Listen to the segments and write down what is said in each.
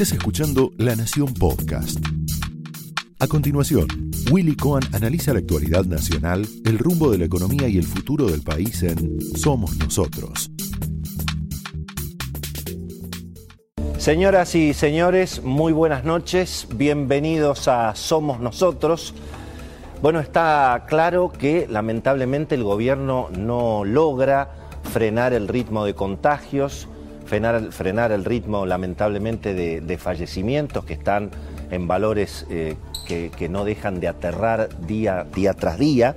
Estás escuchando La Nación Podcast. A continuación, Willy Cohen analiza la actualidad nacional, el rumbo de la economía y el futuro del país en Somos Nosotros. Señoras y señores, muy buenas noches, bienvenidos a Somos Nosotros. Bueno, está claro que lamentablemente el gobierno no logra frenar el ritmo de contagios, frenar, el ritmo lamentablemente de, fallecimientos que están en valores eh, que, no dejan de aterrar día, día tras día.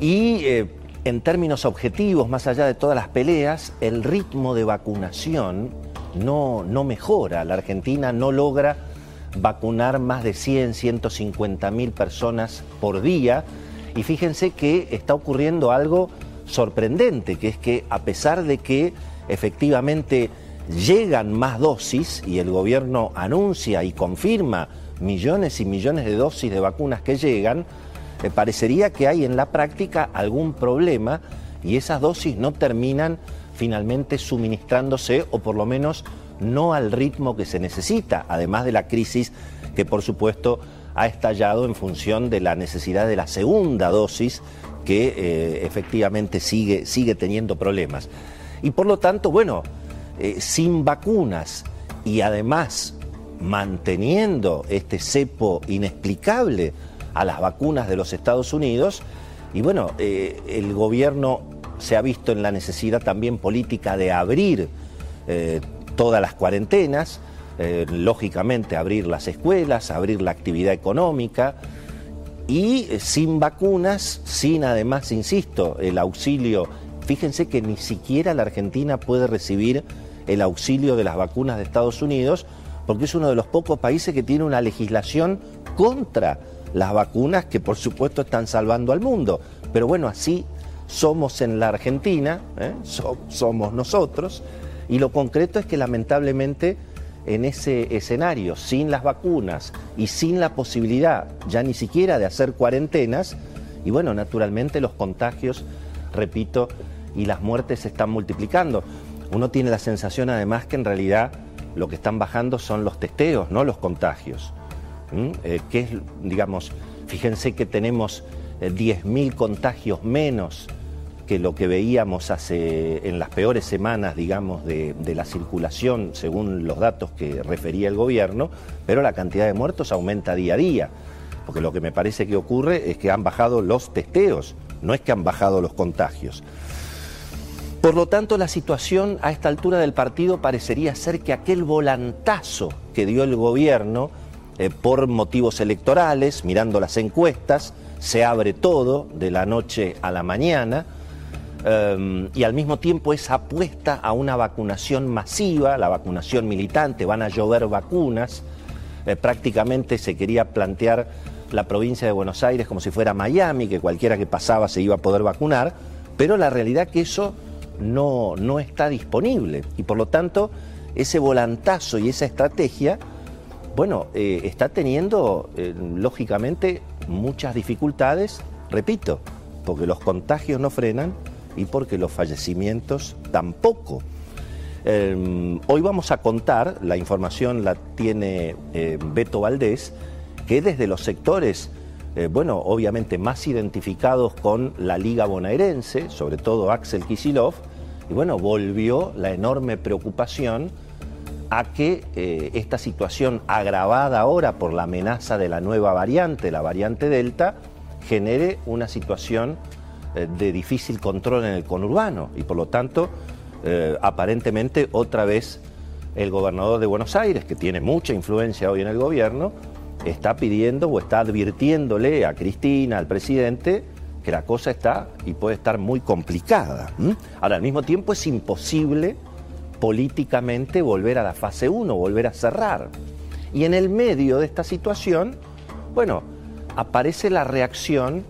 Y eh, en términos objetivos, más allá de todas las peleas, el ritmo de vacunación no, no mejora. La Argentina no logra vacunar más de 100, 150 mil personas por día. Y fíjense que está ocurriendo algo sorprendente, que es que a pesar de que efectivamente llegan más dosis y el gobierno anuncia y confirma millones y millones de dosis de vacunas que llegan, eh, parecería que hay en la práctica algún problema y esas dosis no terminan finalmente suministrándose o por lo menos no al ritmo que se necesita, además de la crisis que por supuesto ha estallado en función de la necesidad de la segunda dosis que eh, efectivamente sigue, sigue teniendo problemas. Y por lo tanto, bueno, eh, sin vacunas y además manteniendo este cepo inexplicable a las vacunas de los Estados Unidos, y bueno, eh, el gobierno se ha visto en la necesidad también política de abrir eh, todas las cuarentenas, lógicamente abrir las escuelas, abrir la actividad económica, y sin vacunas, sin además, insisto, el auxilio Fíjense que ni siquiera la Argentina puede recibir el auxilio de las vacunas de Estados Unidos porque es uno de los pocos países que tiene una legislación contra las vacunas que por supuesto están salvando al mundo. Pero bueno, así somos en la Argentina, ¿eh? somos nosotros, y lo concreto es que lamentablemente en ese escenario, sin las vacunas y sin la posibilidad ya ni siquiera de hacer cuarentenas, y bueno, naturalmente los contagios, repito, y las muertes se están multiplicando. Uno tiene la sensación además que en realidad lo que están bajando son los testeos, no los contagios. Eh, que es, digamos, fíjense que tenemos 10.000 eh, contagios menos que lo que veíamos hace en las peores semanas, digamos, de, la circulación, según los datos que refería el gobierno, pero la cantidad de muertos aumenta día a día. Porque lo que me parece que ocurre es que han bajado los testeos, no es que han bajado los contagios. Por lo tanto, la situación a esta altura del partido parecería ser que aquel volantazo que dio el gobierno eh, por motivos electorales, mirando las encuestas, se abre todo de la noche a la mañana, em, y al mismo tiempo esa apuesta a una vacunación masiva, la vacunación militante, van a llover vacunas, eh, prácticamente se quería plantear la provincia de Buenos Aires como si fuera Miami, que cualquiera que pasaba se iba a poder vacunar, pero la realidad que eso no, no está disponible y por lo tanto ese volantazo y esa estrategia, bueno, eh, está teniendo eh, lógicamente muchas dificultades, repito, porque los contagios no frenan y porque los fallecimientos tampoco. Em, hoy vamos a contar, la información la tiene eh, Beto Valdés, que desde los sectores bueno, obviamente más identificados con la Liga Bonaerense, sobre todo Axel Kisilov, y bueno, volvió la enorme preocupación a que eh, esta situación agravada ahora por la amenaza de la nueva variante, la variante Delta, genere una situación eh, de difícil control en el conurbano. Y por lo tanto, aparentemente otra vez el gobernador de Buenos Aires, que tiene mucha influencia hoy en el gobierno, está pidiendo o está advirtiéndole a Cristina, al presidente, que la cosa está y puede estar muy complicada. Ahora, al mismo tiempo es imposible políticamente volver a la fase 1, volver a cerrar. Y en el medio de esta situación, bueno, aparece la reacción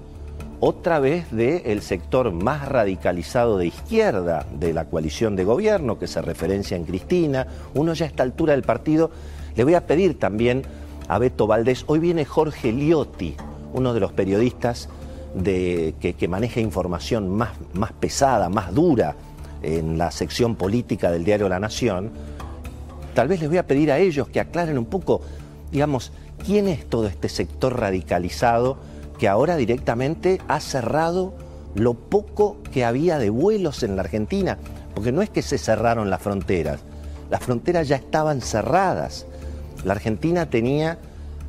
otra vez del sector más radicalizado de izquierda de la coalición de gobierno, que se referencia en Cristina. Uno ya a esta altura del partido le voy a pedir también a Beto Valdés. Hoy viene Jorge Liotti, uno de los periodistas de, que, maneja información más, más pesada, más dura en la sección política del diario La Nación. tal vez les voy a pedir a ellos que aclaren un poco, digamos, quién es todo este sector radicalizado que ahora directamente ha cerrado lo poco que había de vuelos en la Argentina, porque no es que se cerraron las fronteras, las fronteras ya estaban cerradas. La Argentina tenía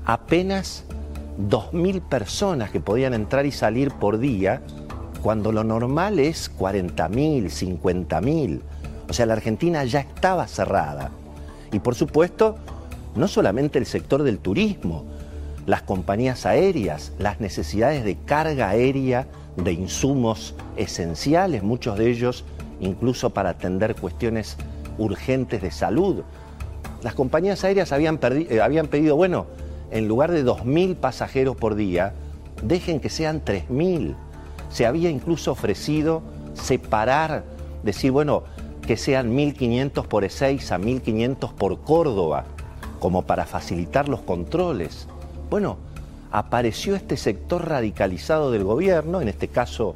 apenas 2.000 personas que podían entrar y salir por día, cuando lo normal es 40.000, 50.000. O sea, la Argentina ya estaba cerrada. Y por supuesto, no solamente el sector del turismo, las compañías aéreas, las necesidades de carga aérea de insumos esenciales, muchos de ellos incluso para atender cuestiones urgentes de salud. Las compañías aéreas habían, eh, habían pedido, bueno, en lugar de 2.000 pasajeros por día, dejen que sean 3.000. Se había incluso ofrecido separar, decir, bueno, que sean 1.500 por E6 a 1.500 por Córdoba, como para facilitar los controles. Bueno, apareció este sector radicalizado del gobierno, en este caso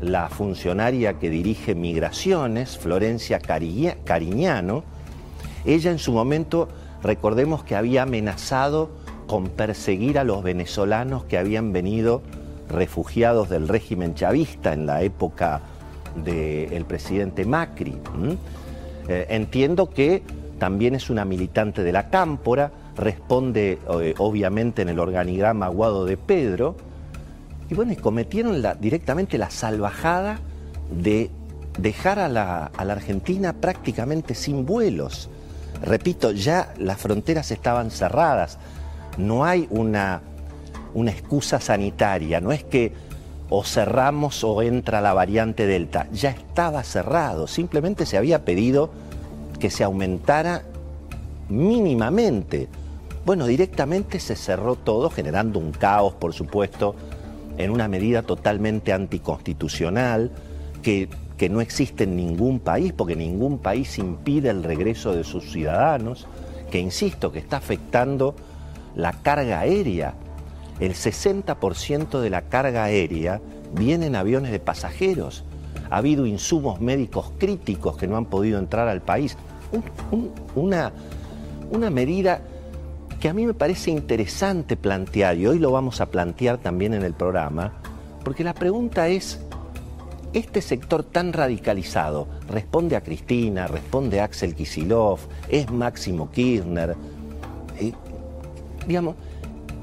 la funcionaria que dirige migraciones, Florencia Cariñano. Ella en su momento, recordemos que había amenazado con perseguir a los venezolanos que habían venido refugiados del régimen chavista en la época del presidente Macri. Eh, entiendo que también es una militante de la Cámpora, responde eh, obviamente en el organigrama Aguado de Pedro, y bueno, cometieron directamente la salvajada de dejar a la Argentina prácticamente sin vuelos. Repito, ya las fronteras estaban cerradas, no hay una, una excusa sanitaria, no es que o cerramos o entra la variante Delta. Ya estaba cerrado, simplemente se había pedido que se aumentara mínimamente. Bueno, directamente se cerró todo, generando un caos, por supuesto, en una medida totalmente anticonstitucional, que, que no existe en ningún país, porque ningún país impide el regreso de sus ciudadanos, que insisto, que está afectando la carga aérea el 60% de la carga aérea viene en aviones de pasajeros. Ha habido insumos médicos críticos que no han podido entrar al país. una, una medida que a mí me parece interesante plantear, y hoy lo vamos a plantear también en el programa, porque la pregunta es, ¿este sector tan radicalizado responde a Cristina, responde a Axel Kisilov, es Máximo Kirchner? Digamos,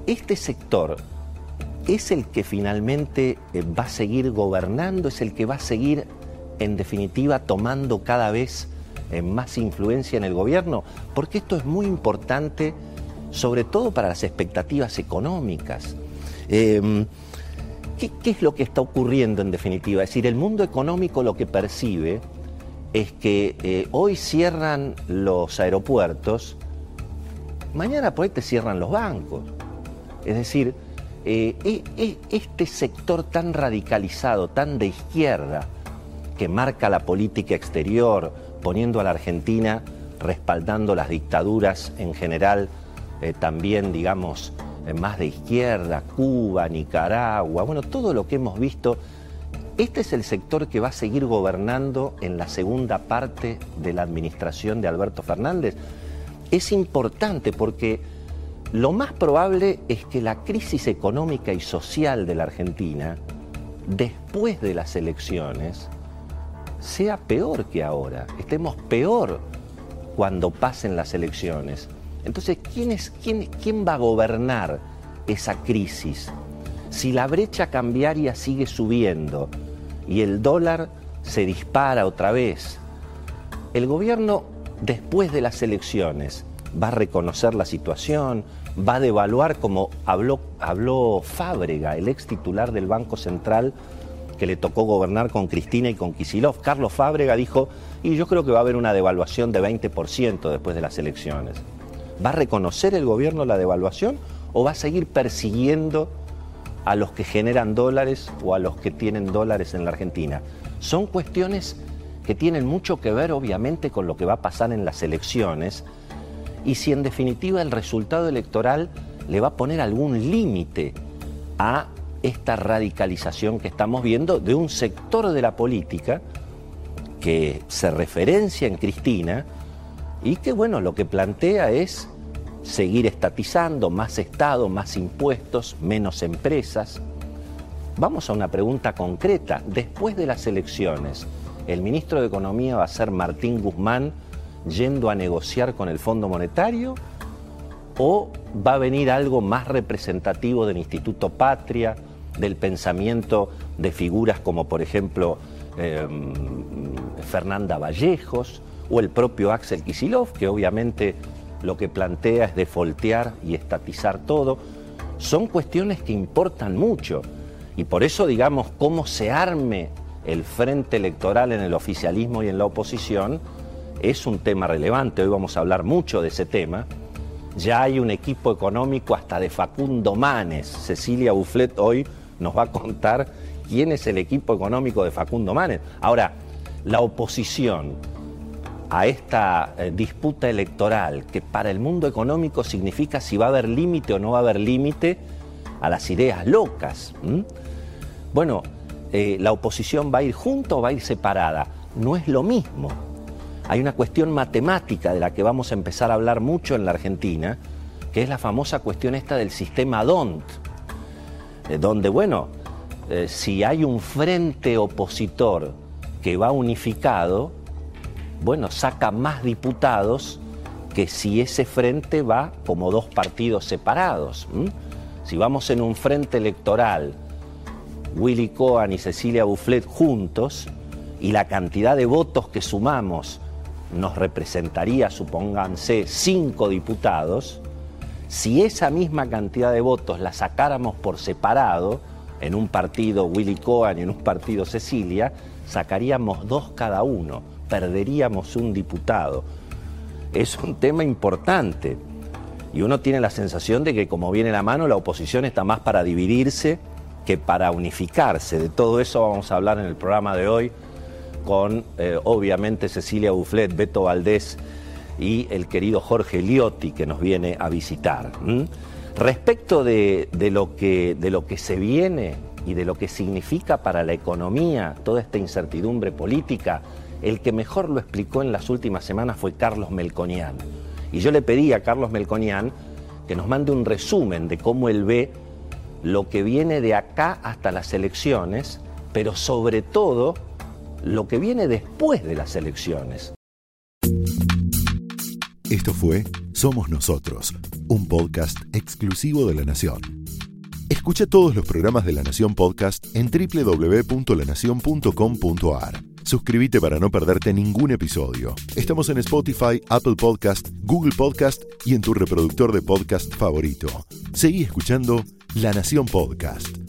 este sector es el que finalmente eh, va a seguir gobernando, es el que va a seguir, en definitiva, tomando cada vez eh, más influencia en el gobierno, porque esto es muy importante, sobre todo para las expectativas económicas. Em, ¿qué, es lo que está ocurriendo en definitiva? Es decir, el mundo económico lo que percibe es que eh, hoy cierran los aeropuertos, mañana por ahí te cierran los bancos. Es decir, eh, e, e, este sector tan radicalizado, tan de izquierda, que marca la política exterior, poniendo a la Argentina, respaldando las dictaduras en general, eh, también, digamos, eh, más de izquierda, Cuba, Nicaragua, bueno, todo lo que hemos visto, este es el sector que va a seguir gobernando en la segunda parte de la administración de Alberto Fernández. Es importante porque lo más probable es que la crisis económica y social de la Argentina, después de las elecciones, sea peor que ahora. Estemos peor cuando pasen las elecciones. Entonces, ¿quién, quién, quién va a gobernar esa crisis? Si la brecha cambiaria sigue subiendo y el dólar se dispara otra vez, el gobierno después de las elecciones va a reconocer la situación, va a devaluar como habló, habló Fábrega, el ex titular del Banco Central que le tocó gobernar con Cristina y con Kisilov. Carlos Fábrega dijo, y yo creo que va a haber una devaluación de 20% después de las elecciones. ¿Va a reconocer el gobierno la devaluación o va a seguir persiguiendo a los que generan dólares o a los que tienen dólares en la Argentina? Son cuestiones que tienen mucho que ver obviamente con lo que va a pasar en las elecciones y si en definitiva el resultado electoral le va a poner algún límite a esta radicalización que estamos viendo de un sector de la política que se referencia en Cristina y que bueno, lo que plantea es seguir estatizando, más Estado, más impuestos, menos empresas. Vamos a una pregunta concreta. Después de las elecciones, ¿el ministro de Economía va a ser Martín Guzmán yendo a negociar con el Fondo Monetario? ¿O va a venir algo más representativo del Instituto Patria, del pensamiento de figuras como por ejemplo em, Fernanda Vallejos o el propio Axel Kisilov, que obviamente lo que plantea es defoltear y estatizar todo? Son cuestiones que importan mucho y por eso digamos cómo se arme el frente electoral en el oficialismo y en la oposición es un tema relevante. Hoy vamos a hablar mucho de ese tema ya hay un equipo económico hasta de Facundo Manes. Cecilia Bufflet hoy nos va a contar quién es el equipo económico de Facundo Manes. Ahora, la oposición a esta eh, disputa electoral, que para el mundo económico significa si va a haber límite o no va a haber límite a las ideas locas. Bueno, eh, la oposición va a ir junto o va a ir separada. No es lo mismo hay una cuestión matemática de la que vamos a empezar a hablar mucho en la Argentina, que es la famosa cuestión esta del sistema DONT, eh, donde, bueno, eh, si hay un frente opositor que va unificado, bueno, saca más diputados que si ese frente va como dos partidos separados. Si vamos en un frente electoral, Willy Cohen y Cecilia Bufflet juntos, y la cantidad de votos que sumamos nos representaría, supónganse, cinco diputados, si esa misma cantidad de votos la sacáramos por separado, en un partido Willy Cohen y en un partido Cecilia, sacaríamos dos cada uno, perderíamos un diputado. Es un tema importante y uno tiene la sensación de que como viene la mano, la oposición está más para dividirse que para unificarse. De todo eso vamos a hablar en el programa de hoy con eh, obviamente Cecilia Bufflet, Beto Valdés y el querido Jorge Liotti que nos viene a visitar. Respecto de, lo que, de lo que se viene y de lo que significa para la economía toda esta incertidumbre política, el que mejor lo explicó en las últimas semanas fue Carlos Melconian. Y yo le pedí a Carlos Melconian que nos mande un resumen de cómo él ve lo que viene de acá hasta las elecciones, pero sobre todo lo que viene después de las elecciones. Esto fue Somos Nosotros, un podcast exclusivo de La Nación. Escucha todos los programas de La Nación Podcast en www.lanacion.com.ar. Suscríbete para no perderte ningún episodio. Estamos en Spotify, Apple Podcast, Google Podcast y en tu reproductor de podcast favorito. Seguí escuchando La Nación Podcast.